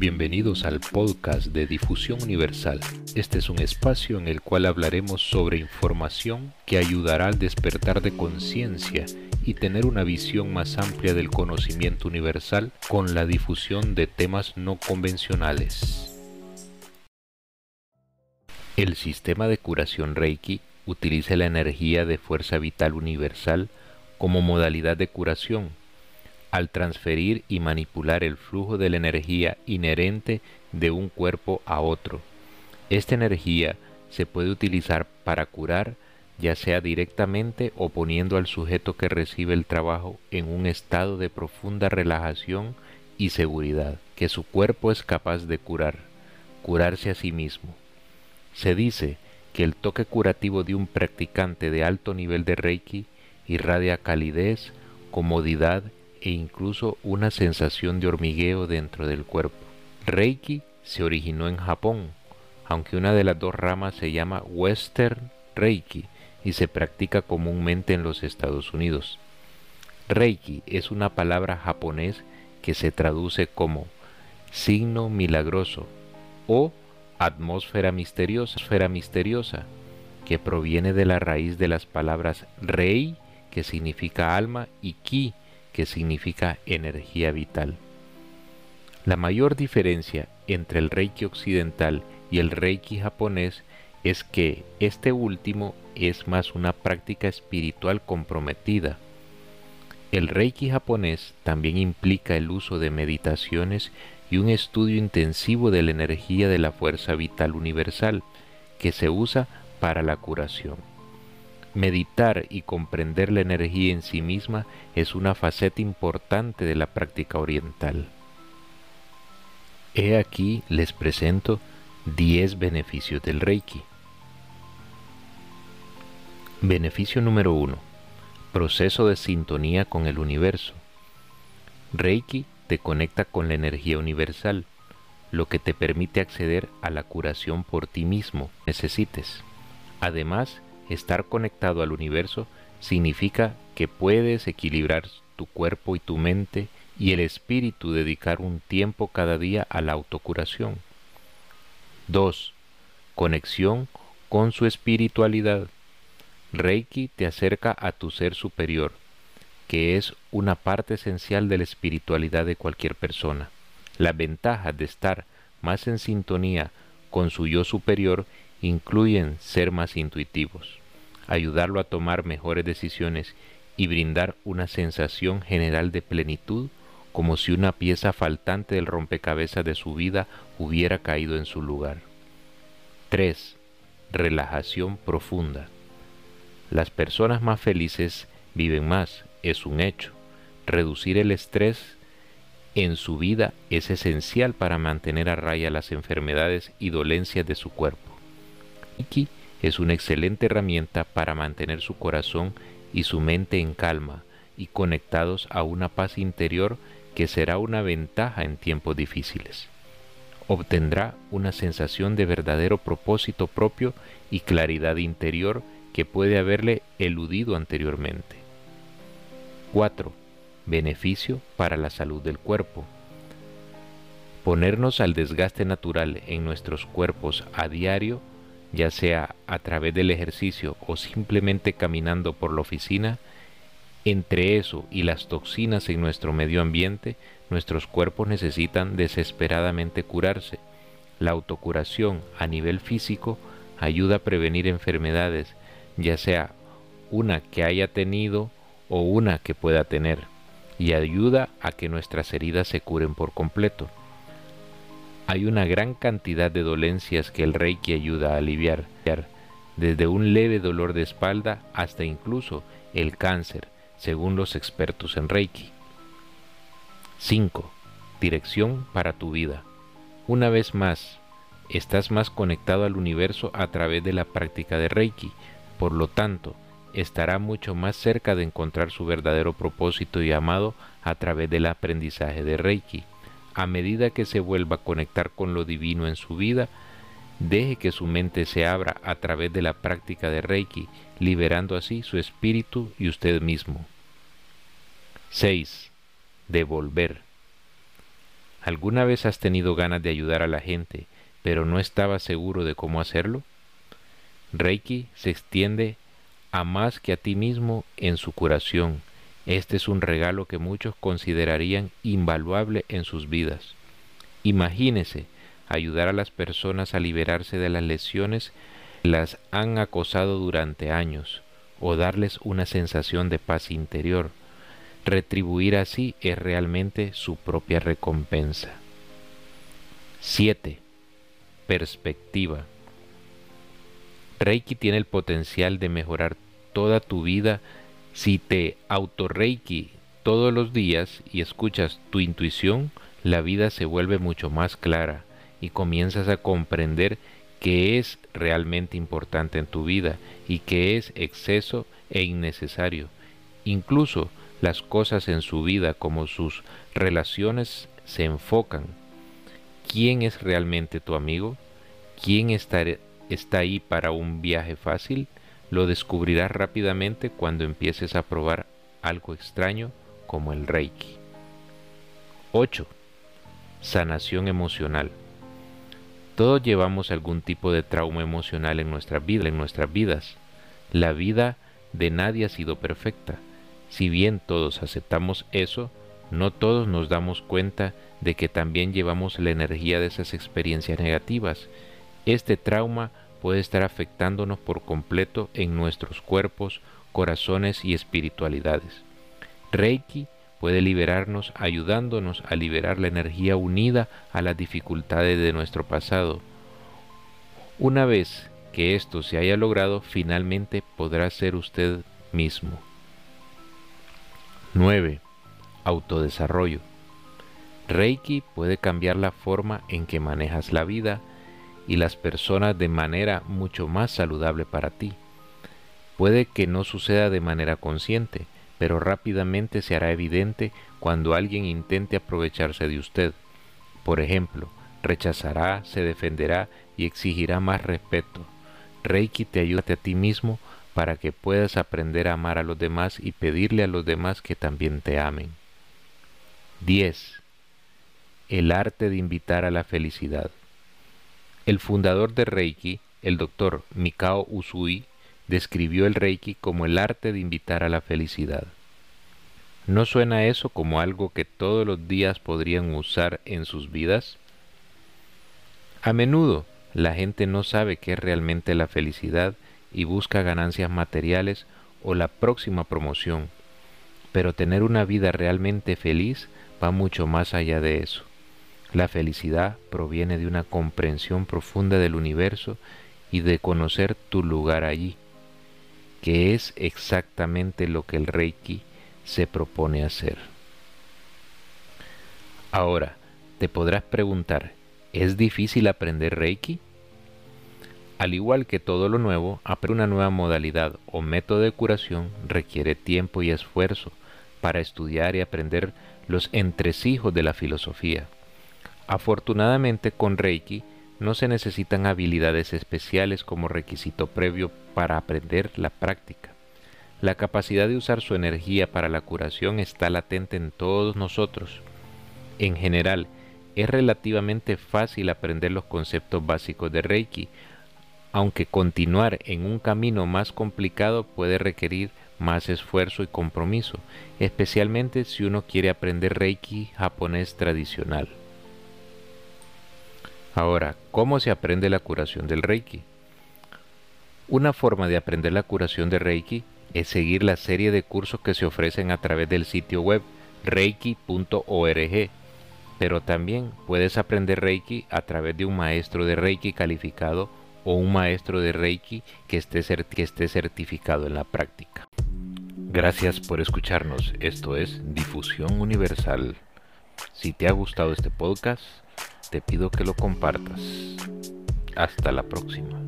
Bienvenidos al podcast de Difusión Universal. Este es un espacio en el cual hablaremos sobre información que ayudará al despertar de conciencia y tener una visión más amplia del conocimiento universal con la difusión de temas no convencionales. El sistema de curación Reiki utiliza la energía de fuerza vital universal como modalidad de curación al transferir y manipular el flujo de la energía inherente de un cuerpo a otro. Esta energía se puede utilizar para curar ya sea directamente o poniendo al sujeto que recibe el trabajo en un estado de profunda relajación y seguridad, que su cuerpo es capaz de curar, curarse a sí mismo. Se dice que el toque curativo de un practicante de alto nivel de Reiki irradia calidez, comodidad e incluso una sensación de hormigueo dentro del cuerpo. Reiki se originó en Japón, aunque una de las dos ramas se llama Western Reiki y se practica comúnmente en los Estados Unidos. Reiki es una palabra japonés que se traduce como signo milagroso o atmósfera misteriosa, misteriosa, que proviene de la raíz de las palabras rei, que significa alma, y ki, que significa energía vital. La mayor diferencia entre el Reiki occidental y el Reiki japonés es que este último es más una práctica espiritual comprometida. El Reiki japonés también implica el uso de meditaciones y un estudio intensivo de la energía de la fuerza vital universal que se usa para la curación. Meditar y comprender la energía en sí misma es una faceta importante de la práctica oriental. He aquí les presento 10 beneficios del Reiki. Beneficio número 1. Proceso de sintonía con el universo. Reiki te conecta con la energía universal, lo que te permite acceder a la curación por ti mismo necesites. Además, estar conectado al universo significa que puedes equilibrar tu cuerpo y tu mente y el espíritu dedicar un tiempo cada día a la autocuración. 2. Conexión con su espiritualidad. Reiki te acerca a tu ser superior, que es una parte esencial de la espiritualidad de cualquier persona. La ventaja de estar más en sintonía con su yo superior incluyen ser más intuitivos, ayudarlo a tomar mejores decisiones y brindar una sensación general de plenitud como si una pieza faltante del rompecabezas de su vida hubiera caído en su lugar. 3. Relajación profunda. Las personas más felices viven más, es un hecho. Reducir el estrés en su vida es esencial para mantener a raya las enfermedades y dolencias de su cuerpo. Reiki es una excelente herramienta para mantener su corazón y su mente en calma y conectados a una paz interior que será una ventaja en tiempos difíciles. Obtendrá una sensación de verdadero propósito propio y claridad interior que puede haberle eludido anteriormente. 4. Beneficio para la salud del cuerpo. Ponernos al desgaste natural en nuestros cuerpos a diario ya sea a través del ejercicio o simplemente caminando por la oficina, entre eso y las toxinas en nuestro medio ambiente, nuestros cuerpos necesitan desesperadamente curarse. La autocuración a nivel físico ayuda a prevenir enfermedades, ya sea una que haya tenido o una que pueda tener, y ayuda a que nuestras heridas se curen por completo. Hay una gran cantidad de dolencias que el Reiki ayuda a aliviar, desde un leve dolor de espalda hasta incluso el cáncer, según los expertos en Reiki. 5. Dirección para tu vida. Una vez más, estás más conectado al universo a través de la práctica de Reiki, por lo tanto, estará mucho más cerca de encontrar su verdadero propósito y amado a través del aprendizaje de Reiki a medida que se vuelva a conectar con lo divino en su vida, deje que su mente se abra a través de la práctica de Reiki, liberando así su espíritu y usted mismo. 6. Devolver. ¿Alguna vez has tenido ganas de ayudar a la gente, pero no estabas seguro de cómo hacerlo? Reiki se extiende a más que a ti mismo en su curación. Este es un regalo que muchos considerarían invaluable en sus vidas. Imagínese ayudar a las personas a liberarse de las lesiones que las han acosado durante años o darles una sensación de paz interior. Retribuir así es realmente su propia recompensa. 7. Perspectiva. Reiki tiene el potencial de mejorar toda tu vida si te auto-Reiki todos los días y escuchas tu intuición, la vida se vuelve mucho más clara y comienzas a comprender qué es realmente importante en tu vida y qué es exceso e innecesario. Incluso las cosas en su vida como sus relaciones se enfocan. ¿Quién es realmente tu amigo? ¿Quién está, está ahí para un viaje fácil? Lo descubrirás rápidamente cuando empieces a probar algo extraño como el Reiki. 8. Sanación emocional. Todos llevamos algún tipo de trauma emocional en nuestra vida, en nuestras vidas. La vida de nadie ha sido perfecta. Si bien todos aceptamos eso, no todos nos damos cuenta de que también llevamos la energía de esas experiencias negativas. Este trauma puede estar afectándonos por completo en nuestros cuerpos, corazones y espiritualidades. Reiki puede liberarnos ayudándonos a liberar la energía unida a las dificultades de nuestro pasado. Una vez que esto se haya logrado, finalmente podrá ser usted mismo. 9. Autodesarrollo. Reiki puede cambiar la forma en que manejas la vida y las personas de manera mucho más saludable para ti. Puede que no suceda de manera consciente, pero rápidamente se hará evidente cuando alguien intente aprovecharse de usted. Por ejemplo, rechazará, se defenderá y exigirá más respeto. Reiki te ayuda a ti mismo para que puedas aprender a amar a los demás y pedirle a los demás que también te amen. 10. El arte de invitar a la felicidad. El fundador de Reiki, el doctor Mikao Usui, describió el Reiki como el arte de invitar a la felicidad. ¿No suena eso como algo que todos los días podrían usar en sus vidas? A menudo la gente no sabe qué es realmente la felicidad y busca ganancias materiales o la próxima promoción, pero tener una vida realmente feliz va mucho más allá de eso. La felicidad proviene de una comprensión profunda del universo y de conocer tu lugar allí que es exactamente lo que el Reiki se propone hacer. Ahora, te podrás preguntar, ¿es difícil aprender Reiki? Al igual que todo lo nuevo, aprender una nueva modalidad o método de curación requiere tiempo y esfuerzo para estudiar y aprender los entresijos de la filosofía. Afortunadamente con Reiki no se necesitan habilidades especiales como requisito previo para aprender la práctica. La capacidad de usar su energía para la curación está latente en todos nosotros. En general, es relativamente fácil aprender los conceptos básicos de Reiki, aunque continuar en un camino más complicado puede requerir más esfuerzo y compromiso, especialmente si uno quiere aprender Reiki japonés tradicional. Ahora, ¿cómo se aprende la curación del Reiki? Una forma de aprender la curación de Reiki es seguir la serie de cursos que se ofrecen a través del sitio web reiki.org, pero también puedes aprender Reiki a través de un maestro de Reiki calificado o un maestro de Reiki que esté, certificado en la práctica. Gracias por escucharnos. Esto es Difusión Universal. Si te ha gustado este podcast, te pido que lo compartas. Hasta la próxima.